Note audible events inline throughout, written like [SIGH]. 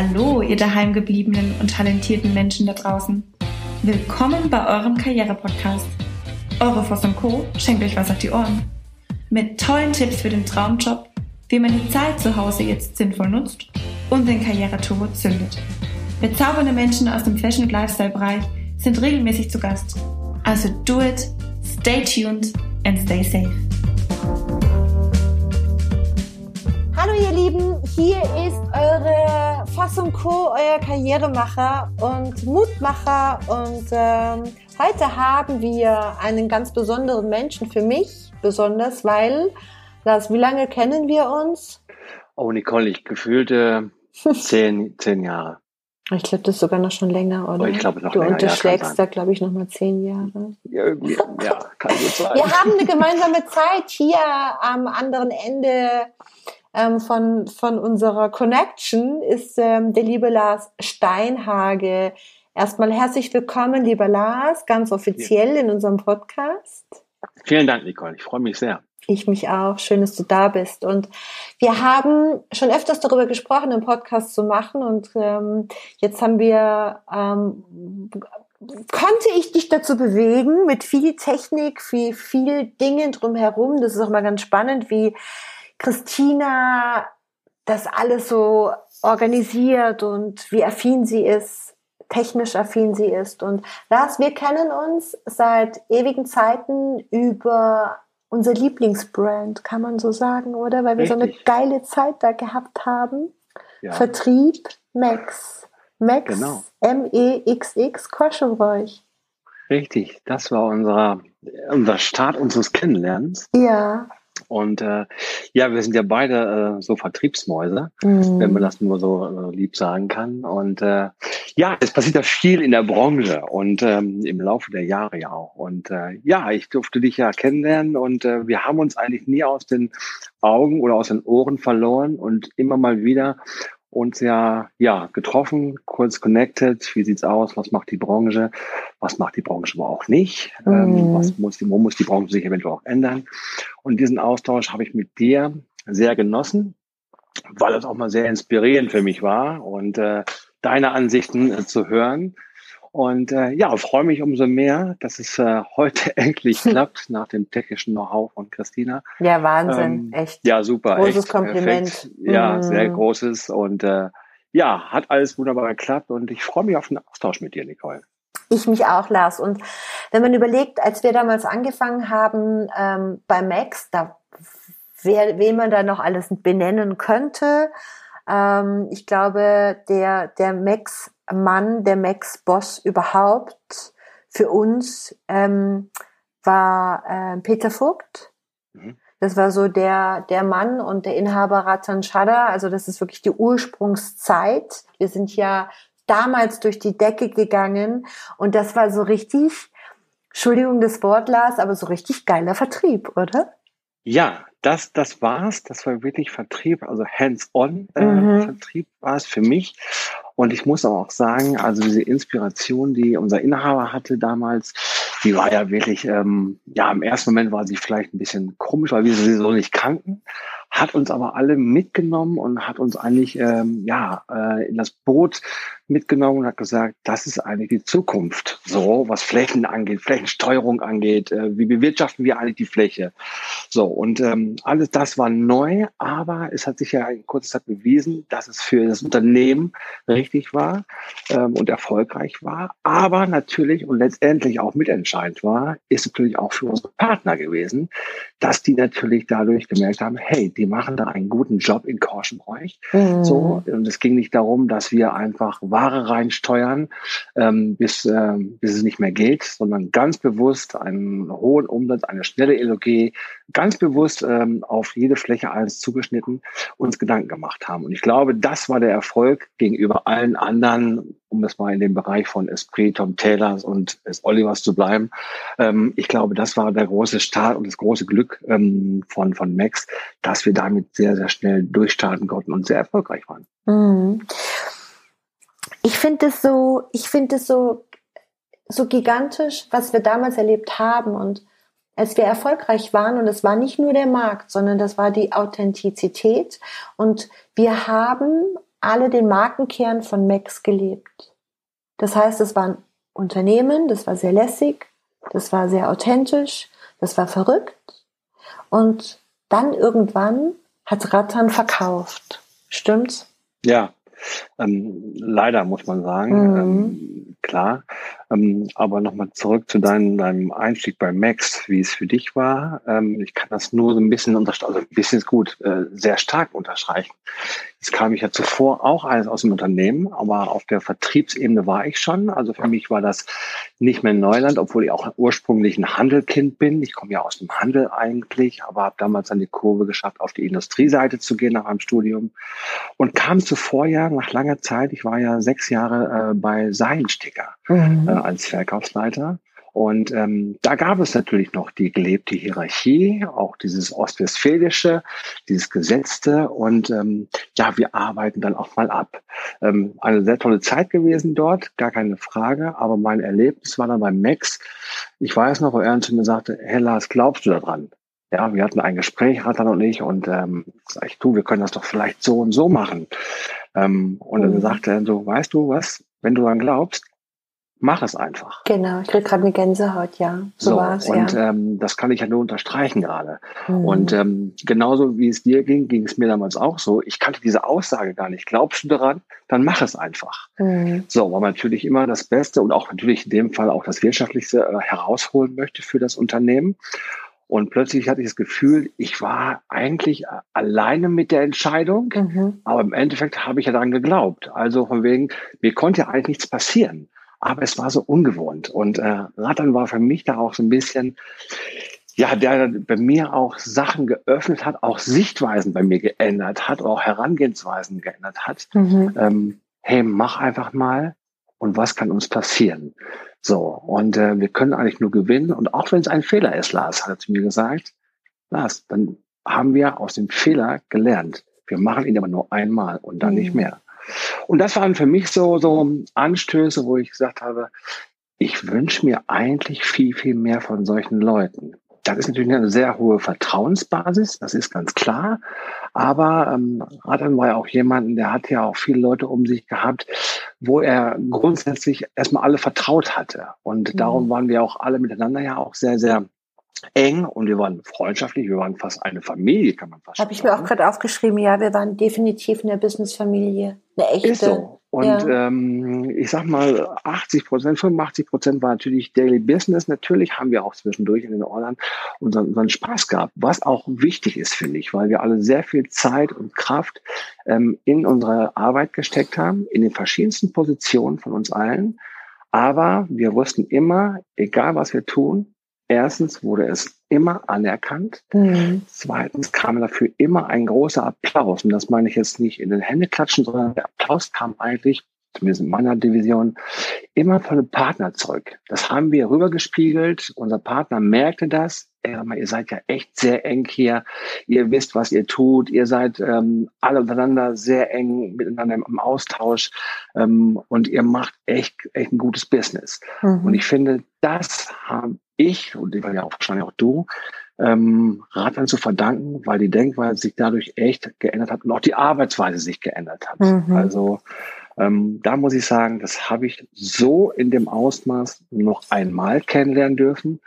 Hallo, ihr daheimgebliebenen und talentierten Menschen da draußen. Willkommen bei eurem Karriere-Podcast. Eure Voss Co. schenkt euch was auf die Ohren. Mit tollen Tipps für den Traumjob, wie man die Zeit zu Hause jetzt sinnvoll nutzt und den Karriereturbo zündet. Bezaubernde Menschen aus dem Fashion- und Lifestyle-Bereich sind regelmäßig zu Gast. Also do it, stay tuned and stay safe. Ihr Lieben, hier ist eure Fassung Co., euer Karrieremacher und Mutmacher und ähm, heute haben wir einen ganz besonderen Menschen für mich, besonders weil, Lars, wie lange kennen wir uns? Oh Nicole, ich gefühlte [LAUGHS] zehn, zehn Jahre. Ich glaube, das ist sogar noch schon länger, oder? Oh, ich glaube noch Du länger, unterschlägst ja, da, glaube ich, noch mal zehn Jahre. Ja, irgendwie, ja, kann gut [LAUGHS] sein. Wir haben eine gemeinsame Zeit hier am anderen Ende ähm, von, von unserer Connection ist ähm, der liebe Lars Steinhage. Erstmal herzlich willkommen, lieber Lars, ganz offiziell in unserem Podcast. Vielen Dank, Nicole. Ich freue mich sehr. Ich mich auch. Schön, dass du da bist. Und wir haben schon öfters darüber gesprochen, einen Podcast zu machen. Und ähm, jetzt haben wir, ähm, konnte ich dich dazu bewegen, mit viel Technik, viel, viel Dingen drumherum. Das ist auch mal ganz spannend, wie Christina das alles so organisiert und wie affin sie ist, technisch affin sie ist. Und Lars, wir kennen uns seit ewigen Zeiten über unser Lieblingsbrand, kann man so sagen, oder? Weil wir so eine Richtig. geile Zeit da gehabt haben. Ja. Vertrieb Max. Max Genau. M-E-X-X Koschenbräuch. Richtig, das war unser, unser Start unseres Kennenlernens. Ja. Und äh, ja, wir sind ja beide äh, so Vertriebsmäuse, Mhm. wenn man das nur so äh, lieb sagen kann. Und äh, ja, es passiert ja viel in der Branche und ähm, im Laufe der Jahre ja auch. Und äh, ja, ich durfte dich ja kennenlernen und äh, wir haben uns eigentlich nie aus den Augen oder aus den Ohren verloren und immer mal wieder uns ja ja getroffen, kurz connected. Wie sieht's aus? Was macht die Branche? Was macht die Branche aber auch nicht? Ähm, Mhm. was muss die, wo muss die Branche sich eventuell auch ändern? Und diesen Austausch habe ich mit dir sehr genossen, weil es auch mal sehr inspirierend für mich war und äh, deine Ansichten äh, zu hören. Und äh, ja, freue mich umso mehr, dass es äh, heute [LAUGHS] endlich [LAUGHS] klappt nach dem technischen Know-how von Christina. Ja, Wahnsinn. Ähm, Echt. Ja, super. Großes echt, Kompliment. Perfekt. Ja, Mhm. sehr großes. Und äh, ja, hat alles wunderbar geklappt und ich freue mich auf den Austausch mit dir, Nicole. Ich mich auch, Lars. Und wenn man überlegt, als wir damals angefangen haben ähm, bei Max, da wer, wen man da noch alles benennen könnte, ähm, ich glaube, der, der Max-Mann, der Max-Boss überhaupt für uns ähm, war ähm, Peter Vogt. Mhm. Das war so der, der Mann und der Inhaber Ratan Shada. Also das ist wirklich die Ursprungszeit. Wir sind ja damals durch die Decke gegangen und das war so richtig, Entschuldigung des Wort, Lars, aber so richtig geiler Vertrieb, oder? Ja, das, das war's. Das war wirklich Vertrieb, also hands-on äh, Mhm. Vertrieb war es für mich. Und ich muss aber auch sagen, also diese Inspiration, die unser Inhaber hatte damals, die war ja wirklich, ähm, ja, im ersten Moment war sie vielleicht ein bisschen komisch, weil wir sie so nicht kannten, hat uns aber alle mitgenommen und hat uns eigentlich, ähm, ja, äh, in das Boot mitgenommen und hat gesagt, das ist eigentlich die Zukunft. So, was Flächen angeht, Flächensteuerung angeht, äh, wie bewirtschaften wir eigentlich die Fläche? So, und ähm, alles das war neu, aber es hat sich ja in kurzer Zeit bewiesen, dass es für das Unternehmen richtig war ähm, und erfolgreich war, aber natürlich und letztendlich auch mitentscheidend war, ist natürlich auch für unsere Partner gewesen, dass die natürlich dadurch gemerkt haben, hey, die machen da einen guten Job in Korschenbräuch. Mhm. So, und es ging nicht darum, dass wir einfach Ware reinsteuern, ähm, bis, ähm, bis es nicht mehr geht, sondern ganz bewusst einen hohen Umsatz, eine schnelle LOG, ganz bewusst ähm, auf jede Fläche eins zugeschnitten uns Gedanken gemacht haben. Und ich glaube, das war der Erfolg gegenüber allen anderen, um es mal in dem Bereich von Esprit, Tom Taylors und des Olivers zu bleiben. Ähm, ich glaube, das war der große Start und das große Glück ähm, von, von Max, dass wir damit sehr, sehr schnell durchstarten konnten und sehr erfolgreich waren. Mhm. Ich finde es so, ich finde es so, so gigantisch, was wir damals erlebt haben und als wir erfolgreich waren und es war nicht nur der Markt, sondern das war die Authentizität und wir haben alle den Markenkern von Max gelebt. Das heißt, es war ein Unternehmen, das war sehr lässig, das war sehr authentisch, das war verrückt. Und dann irgendwann hat Rattan verkauft. Stimmt's? Ja, ähm, leider muss man sagen. Mhm. Ähm, klar. Ähm, aber nochmal zurück zu deinem, deinem Einstieg bei Max, wie es für dich war. Ähm, ich kann das nur so ein bisschen unterstreichen, also ein bisschen ist gut, äh, sehr stark unterstreichen. Jetzt kam ich ja zuvor auch alles aus dem Unternehmen, aber auf der Vertriebsebene war ich schon. Also für mich war das nicht mehr Neuland, obwohl ich auch ursprünglich ein Handelkind bin. Ich komme ja aus dem Handel eigentlich, aber habe damals dann die Kurve geschafft, auf die Industrieseite zu gehen nach meinem Studium und kam zuvor ja nach langer Zeit, ich war ja sechs Jahre äh, bei Seilensticker mhm. äh, als Verkaufsleiter und ähm, da gab es natürlich noch die gelebte Hierarchie, auch dieses Ostwestfälische, dieses Gesetzte. Und ähm, ja, wir arbeiten dann auch mal ab. Ähm, eine sehr tolle Zeit gewesen dort, gar keine Frage. Aber mein Erlebnis war dann beim Max. Ich weiß noch, wo er zu mir sagte, hey Lars, glaubst du daran? Ja, wir hatten ein Gespräch, Ratan und ich, und ähm, sag ich, du, wir können das doch vielleicht so und so machen. Ähm, und mhm. dann sagte er so, weißt du was, wenn du daran glaubst, mach es einfach. Genau, ich kriege gerade eine Gänsehaut, ja. So, so war's, und ja. ähm, das kann ich ja nur unterstreichen gerade. Mhm. Und ähm, genauso wie es dir ging, ging es mir damals auch so. Ich kannte diese Aussage gar nicht. Glaubst du daran? Dann mach es einfach. Mhm. So, weil man natürlich immer das Beste und auch natürlich in dem Fall auch das Wirtschaftlichste äh, herausholen möchte für das Unternehmen. Und plötzlich hatte ich das Gefühl, ich war eigentlich äh, alleine mit der Entscheidung, mhm. aber im Endeffekt habe ich ja daran geglaubt. Also von wegen, mir konnte ja eigentlich nichts passieren aber es war so ungewohnt. Und äh, Rattern war für mich da auch so ein bisschen, ja, der bei mir auch Sachen geöffnet hat, auch Sichtweisen bei mir geändert hat, auch Herangehensweisen geändert hat. Mhm. Ähm, hey, mach einfach mal und was kann uns passieren? So, und äh, wir können eigentlich nur gewinnen. Und auch wenn es ein Fehler ist, Lars hat er zu mir gesagt, Lars, dann haben wir aus dem Fehler gelernt. Wir machen ihn aber nur einmal und dann mhm. nicht mehr. Und das waren für mich so, so Anstöße, wo ich gesagt habe, ich wünsche mir eigentlich viel, viel mehr von solchen Leuten. Das ist natürlich eine sehr hohe Vertrauensbasis, das ist ganz klar. Aber ähm, Radan war ja auch jemand, der hat ja auch viele Leute um sich gehabt, wo er grundsätzlich erstmal alle vertraut hatte. Und mhm. darum waren wir auch alle miteinander ja auch sehr, sehr eng und wir waren freundschaftlich, wir waren fast eine Familie, kann man fast Habe ich mir auch gerade aufgeschrieben, ja, wir waren definitiv eine Businessfamilie, eine echte. Ist so. Und ja. ähm, ich sag mal, 80 Prozent, 85 Prozent war natürlich Daily Business. Natürlich haben wir auch zwischendurch in den Ordnern unseren, unseren Spaß gehabt, was auch wichtig ist, finde ich, weil wir alle sehr viel Zeit und Kraft ähm, in unsere Arbeit gesteckt haben, in den verschiedensten Positionen von uns allen. Aber wir wussten immer, egal was wir tun, Erstens wurde es immer anerkannt. Mhm. Zweitens kam dafür immer ein großer Applaus. Und das meine ich jetzt nicht in den Händeklatschen, sondern der Applaus kam eigentlich, zumindest in meiner Division, immer von dem Partnerzeug. Das haben wir rübergespiegelt. Unser Partner merkte das. Ihr seid ja echt sehr eng hier. Ihr wisst, was ihr tut. Ihr seid ähm, alle untereinander sehr eng miteinander im Austausch. Ähm, und ihr macht echt, echt ein gutes Business. Mhm. Und ich finde, das haben ich und die war ja auch wahrscheinlich auch du, ähm, Radlern zu verdanken, weil die Denkweise sich dadurch echt geändert hat und auch die Arbeitsweise sich geändert hat. Mhm. Also ähm, da muss ich sagen, das habe ich so in dem Ausmaß noch einmal kennenlernen dürfen.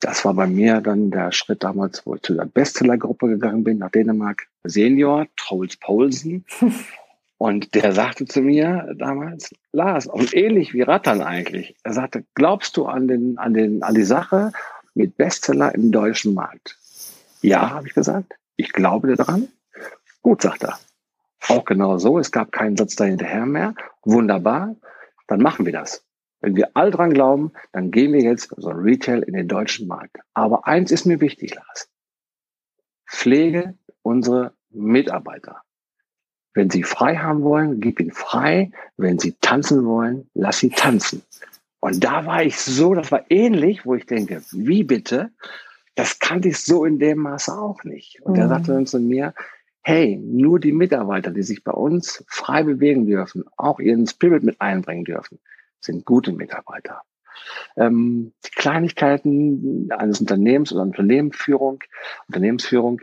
Das war bei mir dann der Schritt damals, wo ich zu der Bestsellergruppe gegangen bin, nach Dänemark. Senior, Troels Poulsen. [LAUGHS] Und der sagte zu mir damals, Lars, und ähnlich wie Rattern eigentlich, er sagte, glaubst du an, den, an, den, an die Sache mit Bestseller im deutschen Markt? Ja, habe ich gesagt, ich glaube daran. Gut, sagt er. Auch genau so, es gab keinen Satz dahinterher mehr. Wunderbar, dann machen wir das. Wenn wir all dran glauben, dann gehen wir jetzt so Retail in den deutschen Markt. Aber eins ist mir wichtig, Lars. Pflege unsere Mitarbeiter. Wenn sie frei haben wollen, gib ihnen frei. Wenn sie tanzen wollen, lass sie tanzen. Und da war ich so, das war ähnlich, wo ich denke, wie bitte? Das kannte ich so in dem Maße auch nicht. Und mhm. er sagte dann zu mir, hey, nur die Mitarbeiter, die sich bei uns frei bewegen dürfen, auch ihren Spirit mit einbringen dürfen, sind gute Mitarbeiter. Ähm, die Kleinigkeiten eines Unternehmens oder Unternehmensführung, Unternehmensführung,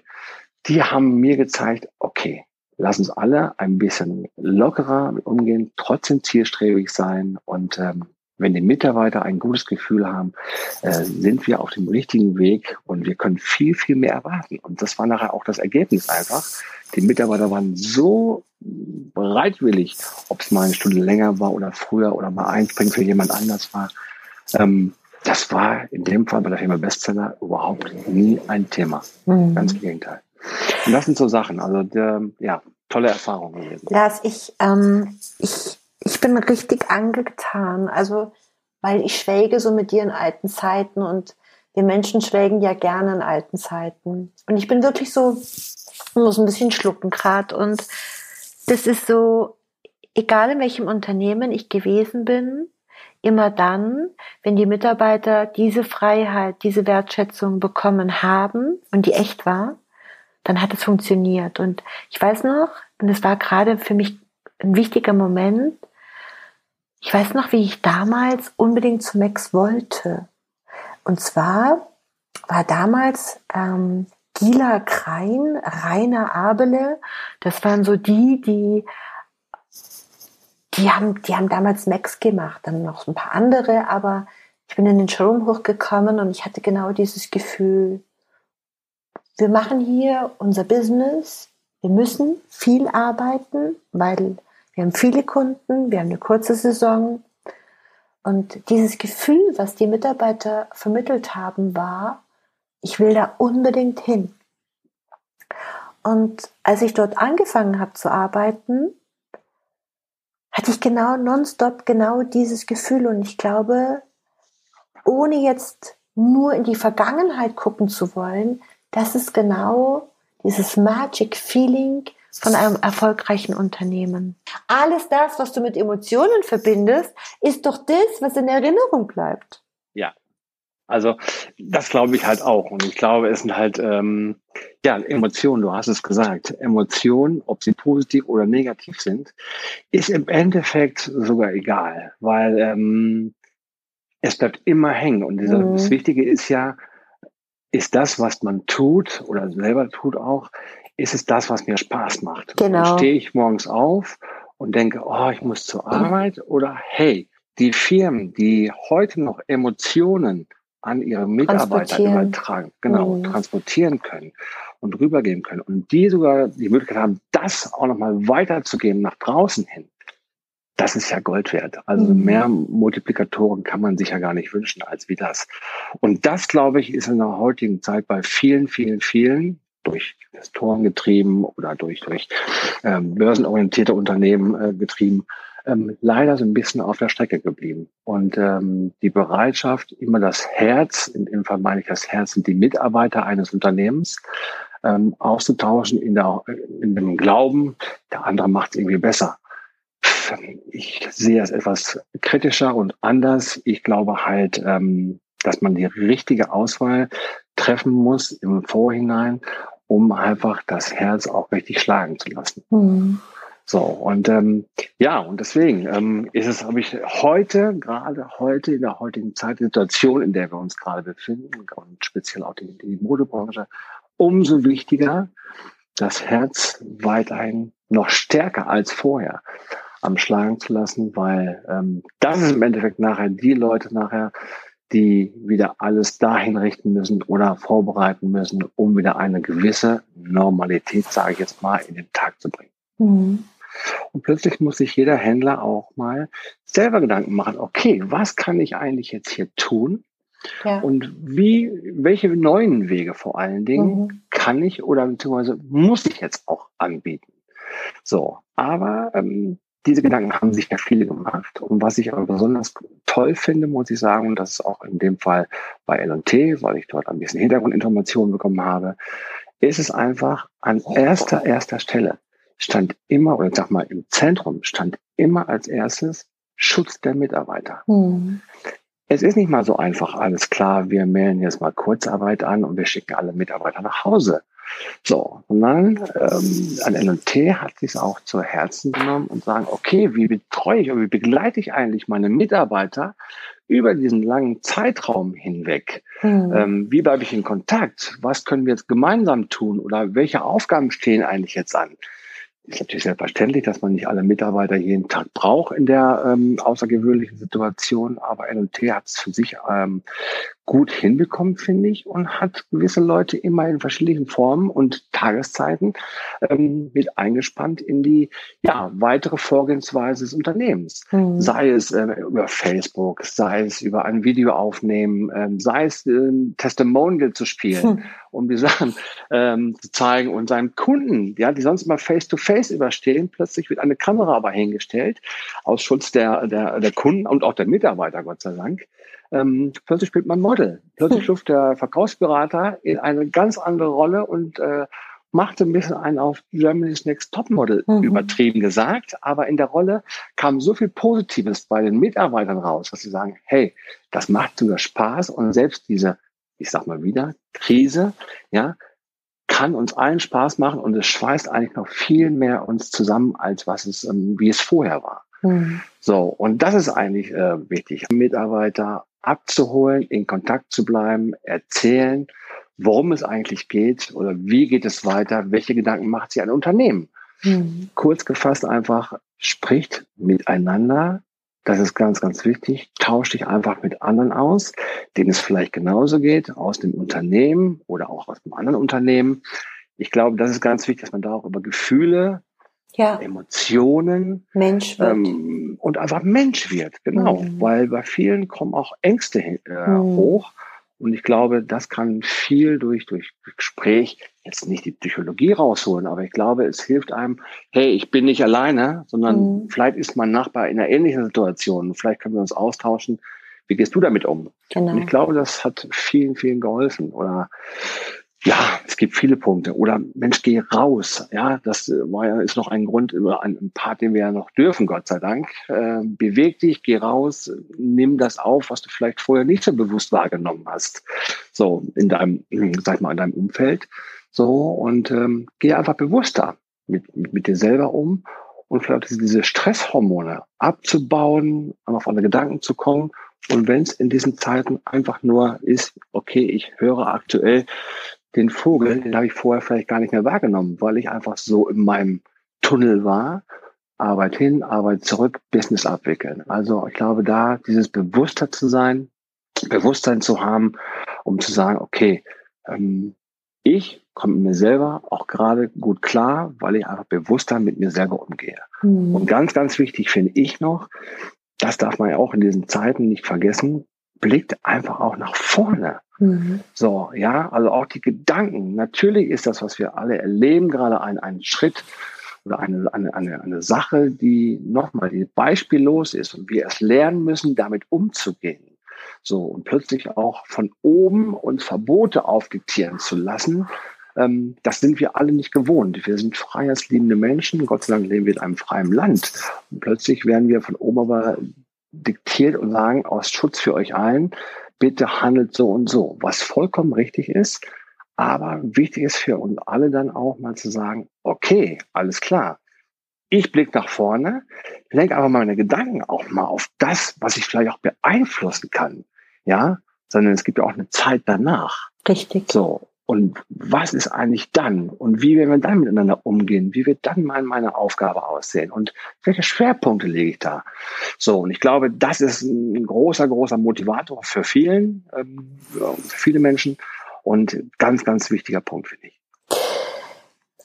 die haben mir gezeigt, okay, lass uns alle ein bisschen lockerer umgehen, trotzdem zielstrebig sein und ähm, wenn die Mitarbeiter ein gutes Gefühl haben, äh, sind wir auf dem richtigen Weg und wir können viel, viel mehr erwarten. Und das war nachher auch das Ergebnis einfach. Die Mitarbeiter waren so bereitwillig, ob es mal eine Stunde länger war oder früher oder mal einspringen für jemand anders war. Ähm, das war in dem Fall bei der Firma Bestseller überhaupt nie ein Thema. Mhm. Ganz im Gegenteil. Und das sind so Sachen. Also der, ja, tolle Erfahrungen gewesen. Lars, ich, ähm, ich, ich bin richtig angetan. Also, weil ich schwelge so mit dir in alten Zeiten und wir Menschen schwelgen ja gerne in alten Zeiten. Und ich bin wirklich so, muss ein bisschen schlucken gerade. Und das ist so, egal in welchem Unternehmen ich gewesen bin, immer dann, wenn die Mitarbeiter diese Freiheit, diese Wertschätzung bekommen haben und die echt war, dann hat es funktioniert. Und ich weiß noch, und es war gerade für mich ein wichtiger Moment, ich weiß noch, wie ich damals unbedingt zu Max wollte. Und zwar war damals ähm, Gila Krein, Rainer Abele, das waren so die, die die haben, die haben damals Max gemacht, dann noch ein paar andere, aber ich bin in den Showroom hochgekommen und ich hatte genau dieses Gefühl, wir machen hier unser Business, wir müssen viel arbeiten, weil wir haben viele Kunden, wir haben eine kurze Saison. Und dieses Gefühl, was die Mitarbeiter vermittelt haben, war, ich will da unbedingt hin. Und als ich dort angefangen habe zu arbeiten, hatte ich genau nonstop genau dieses Gefühl. Und ich glaube, ohne jetzt nur in die Vergangenheit gucken zu wollen, das ist genau dieses Magic Feeling von einem erfolgreichen Unternehmen. Alles das, was du mit Emotionen verbindest, ist doch das, was in Erinnerung bleibt. Ja, also das glaube ich halt auch. Und ich glaube, es sind halt ähm, ja Emotionen, du hast es gesagt. Emotionen, ob sie positiv oder negativ sind, ist im Endeffekt sogar egal, weil ähm, es bleibt immer hängen. Und dieser, mhm. das Wichtige ist ja, ist das, was man tut oder selber tut auch, ist es das, was mir Spaß macht. Genau. Stehe ich morgens auf und denke, oh, ich muss zur Arbeit oder hey, die Firmen, die heute noch Emotionen an ihre Mitarbeiter übertragen, genau, mhm. transportieren können und rübergeben können und die sogar die Möglichkeit haben, das auch nochmal weiterzugeben nach draußen hin. Das ist ja Gold wert. Also mhm. mehr Multiplikatoren kann man sich ja gar nicht wünschen als wie das. Und das, glaube ich, ist in der heutigen Zeit bei vielen, vielen, vielen durch Investoren getrieben oder durch, durch ähm, börsenorientierte Unternehmen äh, getrieben, ähm, leider so ein bisschen auf der Strecke geblieben. Und ähm, die Bereitschaft, immer das Herz, in dem Fall meine ich das Herz sind die Mitarbeiter eines Unternehmens, ähm, auszutauschen in, der, in dem Glauben, der andere macht es irgendwie besser. Ich sehe es etwas kritischer und anders. Ich glaube halt, ähm, dass man die richtige Auswahl treffen muss im Vorhinein, um einfach das Herz auch richtig schlagen zu lassen. Mhm. So, und ähm, ja, und deswegen ähm, ist es, habe ich heute, gerade heute, in der heutigen Zeit, Situation, in der wir uns gerade befinden, und speziell auch die, die Modebranche, umso wichtiger, das Herz weiterhin noch stärker als vorher am Schlagen zu lassen, weil ähm, das ist im Endeffekt nachher die Leute nachher, die wieder alles dahin richten müssen oder vorbereiten müssen, um wieder eine gewisse Normalität, sage ich jetzt mal, in den Tag zu bringen. Mhm. Und plötzlich muss sich jeder Händler auch mal selber Gedanken machen, okay, was kann ich eigentlich jetzt hier tun? Ja. Und wie, welche neuen Wege vor allen Dingen mhm. kann ich oder beziehungsweise muss ich jetzt auch anbieten? So, aber ähm, diese Gedanken haben sich ja viele gemacht. Und was ich aber besonders toll finde, muss ich sagen, und das ist auch in dem Fall bei LT, weil ich dort ein bisschen Hintergrundinformationen bekommen habe, ist es einfach an erster, erster Stelle stand immer, oder sag mal, im Zentrum stand immer als erstes Schutz der Mitarbeiter. Mhm. Es ist nicht mal so einfach, alles klar, wir melden jetzt mal Kurzarbeit an und wir schicken alle Mitarbeiter nach Hause. So, und dann ähm, an LT hat sich auch zu Herzen genommen und sagen, okay, wie betreue ich und wie begleite ich eigentlich meine Mitarbeiter über diesen langen Zeitraum hinweg? Mhm. Ähm, wie bleibe ich in Kontakt? Was können wir jetzt gemeinsam tun? Oder welche Aufgaben stehen eigentlich jetzt an? ist natürlich selbstverständlich, dass man nicht alle Mitarbeiter jeden Tag braucht in der ähm, außergewöhnlichen Situation, aber NLT hat es für sich ähm, gut hinbekommen, finde ich, und hat gewisse Leute immer in verschiedenen Formen und Tageszeiten ähm, mit eingespannt in die ja, weitere Vorgehensweise des Unternehmens. Mhm. Sei es äh, über Facebook, sei es über ein Video aufnehmen, ähm, sei es äh, Testimonial zu spielen, mhm. um die Sachen ähm, zu zeigen und seinen Kunden, ja, die sonst immer face-to-face -face überstehen, plötzlich wird eine Kamera aber hingestellt, aus Schutz der, der, der Kunden und auch der Mitarbeiter, Gott sei Dank ähm, plötzlich spielt man Model. Plötzlich [LAUGHS] schlüpft der Verkaufsberater in eine ganz andere Rolle und äh, machte ein bisschen einen auf Germany's Next Topmodel mhm. übertrieben gesagt, aber in der Rolle kam so viel Positives bei den Mitarbeitern raus, dass sie sagen, hey, das macht sogar Spaß und selbst diese, ich sag mal wieder, Krise, ja, kann uns allen Spaß machen und es schweißt eigentlich noch viel mehr uns zusammen, als was es, ähm, wie es vorher war. Mhm. So, und das ist eigentlich äh, wichtig. Mitarbeiter abzuholen, in Kontakt zu bleiben, erzählen, worum es eigentlich geht oder wie geht es weiter, welche Gedanken macht sich ein Unternehmen. Mhm. Kurz gefasst einfach, spricht miteinander. Das ist ganz, ganz wichtig. Tauscht dich einfach mit anderen aus, denen es vielleicht genauso geht, aus dem Unternehmen oder auch aus einem anderen Unternehmen. Ich glaube, das ist ganz wichtig, dass man da auch über Gefühle ja. Emotionen Mensch wird. Ähm, und einfach Mensch wird, genau. Mhm. Weil bei vielen kommen auch Ängste äh, mhm. hoch. Und ich glaube, das kann viel durch, durch Gespräch jetzt nicht die Psychologie rausholen, aber ich glaube, es hilft einem, hey, ich bin nicht alleine, sondern mhm. vielleicht ist mein Nachbar in einer ähnlichen Situation. Vielleicht können wir uns austauschen. Wie gehst du damit um? Genau. Und ich glaube, das hat vielen, vielen geholfen. Oder ja, es gibt viele Punkte. Oder Mensch, geh raus. Ja, das äh, war ja, ist noch ein Grund, ein Part, den wir ja noch dürfen, Gott sei Dank. Äh, beweg dich, geh raus, nimm das auf, was du vielleicht vorher nicht so bewusst wahrgenommen hast. So, in deinem, [CLEARS THROAT] sag mal, in deinem Umfeld. So, und ähm, geh einfach bewusster mit, mit, mit dir selber um und vielleicht diese Stresshormone abzubauen, auf andere Gedanken zu kommen. Und wenn es in diesen Zeiten einfach nur ist, okay, ich höre aktuell den Vogel, den habe ich vorher vielleicht gar nicht mehr wahrgenommen, weil ich einfach so in meinem Tunnel war. Arbeit hin, Arbeit zurück, Business abwickeln. Also ich glaube, da dieses Bewusster zu sein, Bewusstsein zu haben, um zu sagen, okay, ähm, ich komme mit mir selber auch gerade gut klar, weil ich einfach bewusster mit mir selber umgehe. Mhm. Und ganz, ganz wichtig finde ich noch, das darf man ja auch in diesen Zeiten nicht vergessen, blickt einfach auch nach vorne. Mhm. So, ja, also auch die Gedanken. Natürlich ist das, was wir alle erleben, gerade ein, ein Schritt oder eine, eine, eine, eine Sache, die nochmal die beispiellos ist und wir es lernen müssen, damit umzugehen. So, und plötzlich auch von oben uns Verbote aufdiktieren zu lassen, ähm, das sind wir alle nicht gewohnt. Wir sind freiheitsliebende Menschen. Gott sei Dank leben wir in einem freien Land. Und plötzlich werden wir von oben aber diktiert und sagen, aus Schutz für euch allen, bitte handelt so und so, was vollkommen richtig ist. Aber wichtig ist für uns alle dann auch mal zu sagen, okay, alles klar. Ich blicke nach vorne, lenke aber meine Gedanken auch mal auf das, was ich vielleicht auch beeinflussen kann. Ja, sondern es gibt ja auch eine Zeit danach. Richtig. So. Und was ist eigentlich dann? Und wie werden wir dann miteinander umgehen? Wie wird dann mein, meine Aufgabe aussehen? Und welche Schwerpunkte lege ich da? So, und ich glaube, das ist ein großer, großer Motivator für vielen, ähm, für viele Menschen und ganz, ganz wichtiger Punkt, finde ich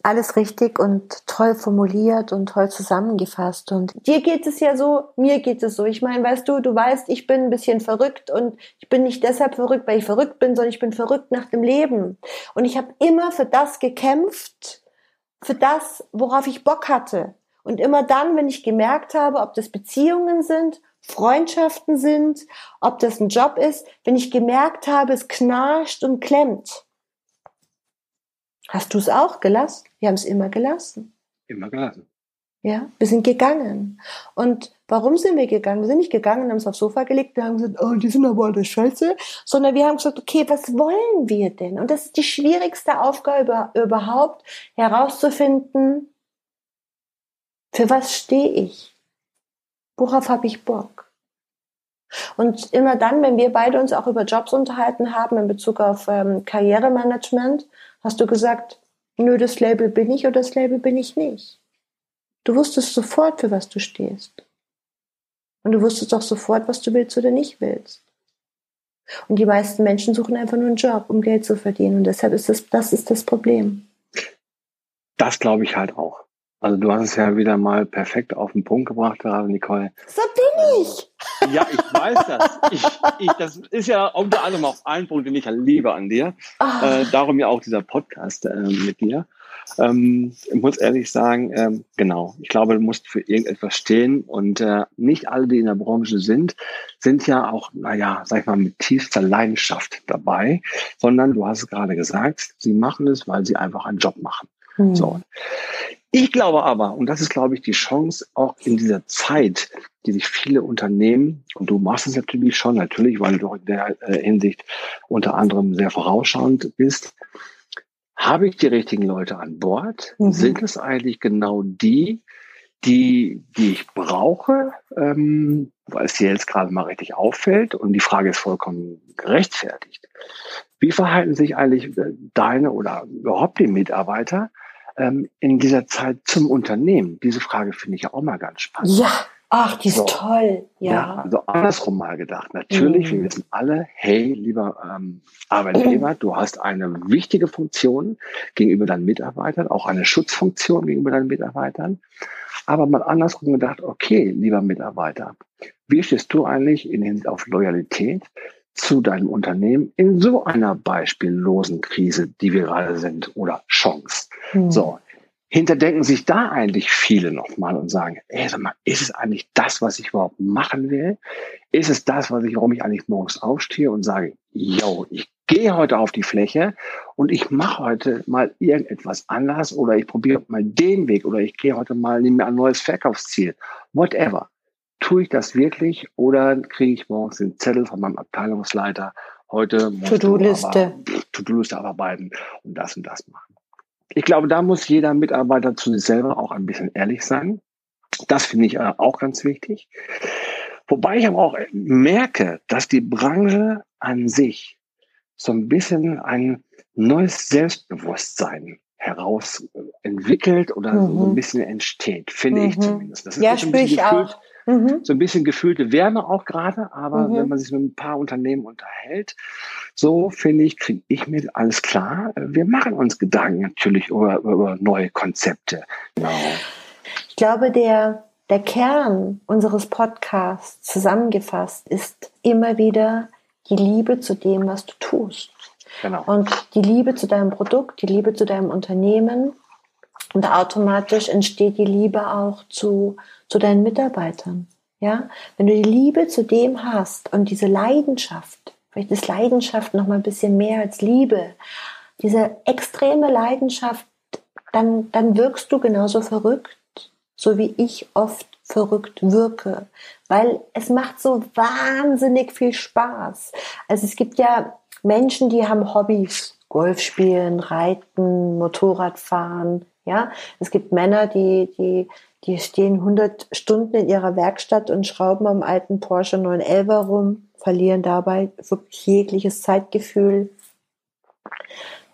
alles richtig und toll formuliert und toll zusammengefasst. Und dir geht es ja so, mir geht es so. Ich meine, weißt du, du weißt, ich bin ein bisschen verrückt und ich bin nicht deshalb verrückt, weil ich verrückt bin, sondern ich bin verrückt nach dem Leben. Und ich habe immer für das gekämpft, für das, worauf ich Bock hatte. Und immer dann, wenn ich gemerkt habe, ob das Beziehungen sind, Freundschaften sind, ob das ein Job ist, wenn ich gemerkt habe, es knarscht und klemmt Hast du es auch gelassen? Wir haben es immer gelassen. Immer gelassen. Ja, wir sind gegangen. Und warum sind wir gegangen? Wir sind nicht gegangen, haben es aufs Sofa gelegt, wir haben gesagt, oh, die sind aber alle scheiße, sondern wir haben gesagt, okay, was wollen wir denn? Und das ist die schwierigste Aufgabe überhaupt, herauszufinden, für was stehe ich? Worauf habe ich Bock? Und immer dann, wenn wir beide uns auch über Jobs unterhalten haben in Bezug auf ähm, Karrieremanagement, hast du gesagt, nö, das Label bin ich oder das Label bin ich nicht. Du wusstest sofort, für was du stehst. Und du wusstest auch sofort, was du willst oder nicht willst. Und die meisten Menschen suchen einfach nur einen Job, um Geld zu verdienen. Und deshalb ist das, das ist das Problem. Das glaube ich halt auch. Also du hast es ja wieder mal perfekt auf den Punkt gebracht gerade, Nicole. So bin ich. [LAUGHS] Ja, ich weiß das. Ich, ich, das ist ja unter anderem auch ein Punkt, den ich ja liebe an dir. Oh. Äh, darum ja auch dieser Podcast äh, mit dir. Ähm, ich muss ehrlich sagen, ähm, genau, ich glaube, du musst für irgendetwas stehen und äh, nicht alle, die in der Branche sind, sind ja auch, naja, sag ich mal, mit tiefster Leidenschaft dabei, sondern du hast es gerade gesagt, sie machen es, weil sie einfach einen Job machen. Mhm. So. Ich glaube aber, und das ist, glaube ich, die Chance auch in dieser Zeit, die sich viele Unternehmen, und du machst es natürlich schon, natürlich, weil du in der äh, Hinsicht unter anderem sehr vorausschauend bist, habe ich die richtigen Leute an Bord? Mhm. Sind es eigentlich genau die, die, die ich brauche, ähm, weil es dir jetzt gerade mal richtig auffällt? Und die Frage ist vollkommen gerechtfertigt. Wie verhalten sich eigentlich äh, deine oder überhaupt die Mitarbeiter ähm, in dieser Zeit zum Unternehmen? Diese Frage finde ich ja auch mal ganz spannend. Ja, Ach, die ist so. toll, ja. ja. Also andersrum mal gedacht. Natürlich, mhm. wir wissen alle, hey, lieber ähm, Arbeitgeber, du hast eine wichtige Funktion gegenüber deinen Mitarbeitern, auch eine Schutzfunktion gegenüber deinen Mitarbeitern. Aber mal andersrum gedacht, okay, lieber Mitarbeiter, wie stehst du eigentlich in Hinsicht auf Loyalität zu deinem Unternehmen in so einer beispiellosen Krise, die wir gerade sind, oder Chance? Mhm. So, hinterdenken sich da eigentlich viele nochmal und sagen, ey, sag mal, ist es eigentlich das, was ich überhaupt machen will? Ist es das, was ich, warum ich eigentlich morgens aufstehe und sage, yo, ich gehe heute auf die Fläche und ich mache heute mal irgendetwas anders oder ich probiere mal den Weg oder ich gehe heute mal, nehme mir ein neues Verkaufsziel. Whatever. Tue ich das wirklich oder kriege ich morgens den Zettel von meinem Abteilungsleiter, heute To-Do-Liste. To-Do-Liste abarbeiten und das und das machen. Ich glaube, da muss jeder Mitarbeiter zu sich selber auch ein bisschen ehrlich sein. Das finde ich äh, auch ganz wichtig. Wobei ich aber auch merke, dass die Branche an sich so ein bisschen ein neues Selbstbewusstsein heraus entwickelt oder mhm. so ein bisschen entsteht, finde mhm. ich zumindest. Das ist ja, spüre ich gefühlt, auch. Mhm. So ein bisschen gefühlte Wärme auch gerade, aber mhm. wenn man sich mit ein paar Unternehmen unterhält, so finde ich, kriege ich mir alles klar. Wir machen uns Gedanken natürlich über, über neue Konzepte. Genau. Ich glaube, der, der Kern unseres Podcasts zusammengefasst ist immer wieder die Liebe zu dem, was du tust. Genau. Und die Liebe zu deinem Produkt, die Liebe zu deinem Unternehmen. Und automatisch entsteht die Liebe auch zu, zu deinen Mitarbeitern. Ja, wenn du die Liebe zu dem hast und diese Leidenschaft, vielleicht ist Leidenschaft noch mal ein bisschen mehr als Liebe, diese extreme Leidenschaft, dann, dann wirkst du genauso verrückt, so wie ich oft verrückt wirke, weil es macht so wahnsinnig viel Spaß. Also es gibt ja Menschen, die haben Hobbys, Golf spielen, Reiten, Motorrad fahren, ja. Es gibt Männer, die, die die stehen 100 Stunden in ihrer Werkstatt und schrauben am alten Porsche 911 rum, verlieren dabei wirklich jegliches Zeitgefühl.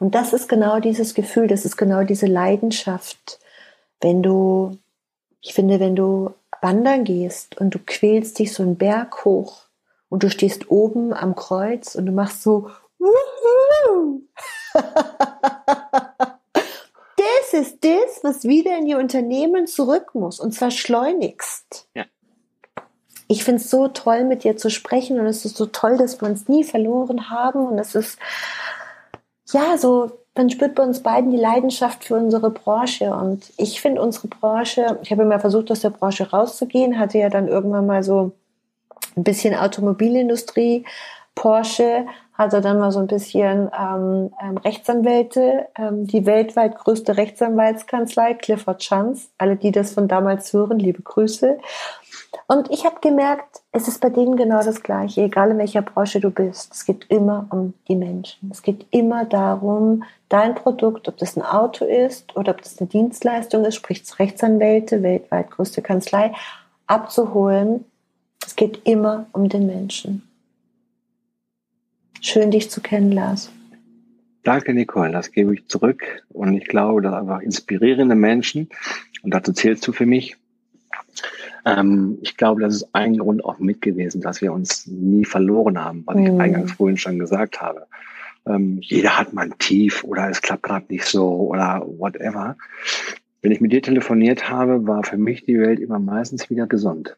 Und das ist genau dieses Gefühl, das ist genau diese Leidenschaft. Wenn du, ich finde, wenn du wandern gehst und du quälst dich so einen Berg hoch und du stehst oben am Kreuz und du machst so, Wuhu! [LAUGHS] ist das, was wieder in die Unternehmen zurück muss und zwar schleunigst. Ja. Ich finde es so toll, mit dir zu sprechen und es ist so toll, dass wir uns nie verloren haben und es ist, ja, so, man spürt bei uns beiden die Leidenschaft für unsere Branche und ich finde unsere Branche, ich habe immer versucht, aus der Branche rauszugehen, hatte ja dann irgendwann mal so ein bisschen Automobilindustrie, Porsche, hatte dann mal so ein bisschen ähm, ähm, Rechtsanwälte, ähm, die weltweit größte Rechtsanwaltskanzlei, Clifford Chance. Alle, die das von damals hören, liebe Grüße. Und ich habe gemerkt, es ist bei denen genau das Gleiche, egal in welcher Branche du bist. Es geht immer um die Menschen. Es geht immer darum, dein Produkt, ob das ein Auto ist oder ob das eine Dienstleistung ist, sprich Rechtsanwälte, weltweit größte Kanzlei, abzuholen. Es geht immer um den Menschen. Schön, dich zu kennen, Lars. Danke, Nicole. Das gebe ich zurück. Und ich glaube, dass einfach inspirierende Menschen, und dazu zählst du für mich, ähm, ich glaube, das ist ein Grund auch mit gewesen, dass wir uns nie verloren haben, was ich mhm. eingangs vorhin schon gesagt habe. Ähm, jeder hat mal ein Tief oder es klappt gerade nicht so oder whatever. Wenn ich mit dir telefoniert habe, war für mich die Welt immer meistens wieder gesund.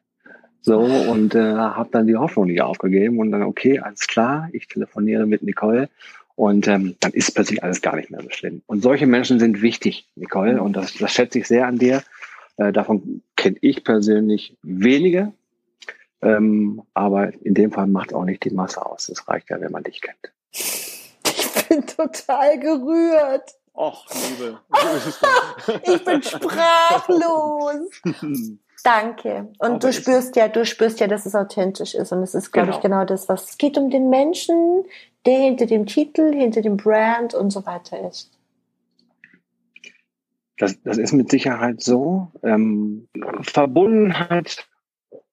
So, und äh, habe dann die Hoffnung nicht aufgegeben und dann, okay, alles klar, ich telefoniere mit Nicole und ähm, dann ist plötzlich alles gar nicht mehr so schlimm. Und solche Menschen sind wichtig, Nicole, und das, das schätze ich sehr an dir. Äh, davon kenne ich persönlich wenige, ähm, aber in dem Fall macht auch nicht die Masse aus. Es reicht ja, wenn man dich kennt. Ich bin total gerührt. Och, Liebe. [LAUGHS] ich bin sprachlos. [LAUGHS] Danke. Und Aber du spürst ja, du spürst ja, dass es authentisch ist. Und es ist, glaube genau. ich, genau das, was es geht um den Menschen, der hinter dem Titel, hinter dem Brand und so weiter ist. Das, das ist mit Sicherheit so. Ähm, Verbundenheit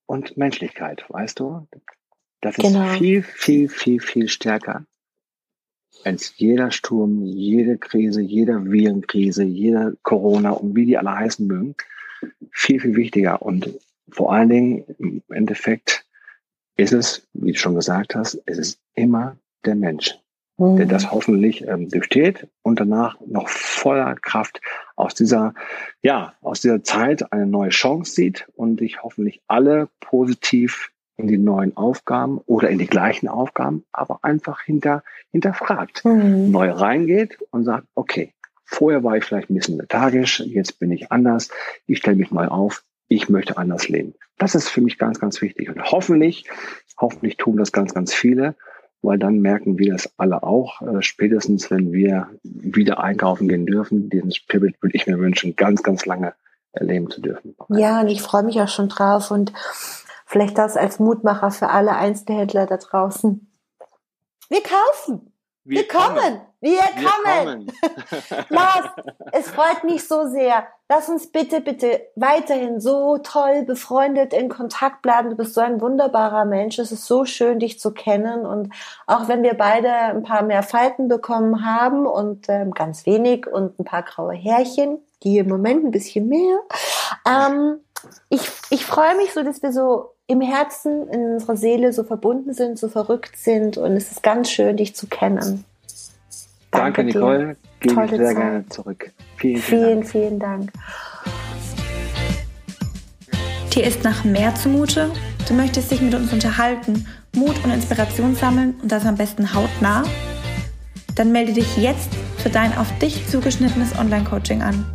und Menschlichkeit, weißt du? Das ist genau. viel, viel, viel, viel stärker als jeder Sturm, jede Krise, jede Virenkrise, jede Corona und wie die alle heißen mögen viel, viel wichtiger. Und vor allen Dingen im Endeffekt ist es, wie du schon gesagt hast, es ist immer der Mensch, mhm. der das hoffentlich ähm, durchsteht und danach noch voller Kraft aus dieser, ja, aus dieser Zeit eine neue Chance sieht und sich hoffentlich alle positiv in die neuen Aufgaben oder in die gleichen Aufgaben, aber einfach hinter, hinterfragt, mhm. neu reingeht und sagt, okay, Vorher war ich vielleicht ein bisschen lethargisch, jetzt bin ich anders. Ich stelle mich neu auf. Ich möchte anders leben. Das ist für mich ganz, ganz wichtig. Und hoffentlich, hoffentlich tun das ganz, ganz viele, weil dann merken wir das alle auch. Äh, spätestens, wenn wir wieder einkaufen gehen dürfen, diesen Spirit würde ich mir wünschen, ganz, ganz lange erleben zu dürfen. Ja, und ich freue mich auch schon drauf und vielleicht das als Mutmacher für alle Einzelhändler da draußen. Wir kaufen. Wir, wir kommen. kommen. Wir, wir kommen. kommen. [LAUGHS] [LAUGHS] Lars, es freut mich so sehr. Lass uns bitte, bitte weiterhin so toll befreundet in Kontakt bleiben. Du bist so ein wunderbarer Mensch. Es ist so schön, dich zu kennen. Und auch wenn wir beide ein paar mehr Falten bekommen haben und ähm, ganz wenig und ein paar graue Härchen, die im Moment ein bisschen mehr, ähm, ich, ich freue mich so, dass wir so im Herzen, in unserer Seele so verbunden sind, so verrückt sind und es ist ganz schön, dich zu kennen. Danke, Danke Nicole. Gebe ich sehr Zeit. gerne zurück. Vielen, vielen, vielen Dank. Dir ist nach mehr zumute? Du möchtest dich mit uns unterhalten, Mut und Inspiration sammeln und das am besten hautnah? Dann melde dich jetzt für dein auf dich zugeschnittenes Online-Coaching an.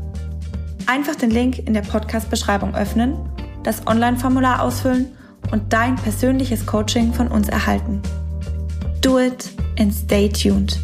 Einfach den Link in der Podcast-Beschreibung öffnen, das Online-Formular ausfüllen und dein persönliches Coaching von uns erhalten. Do it and stay tuned.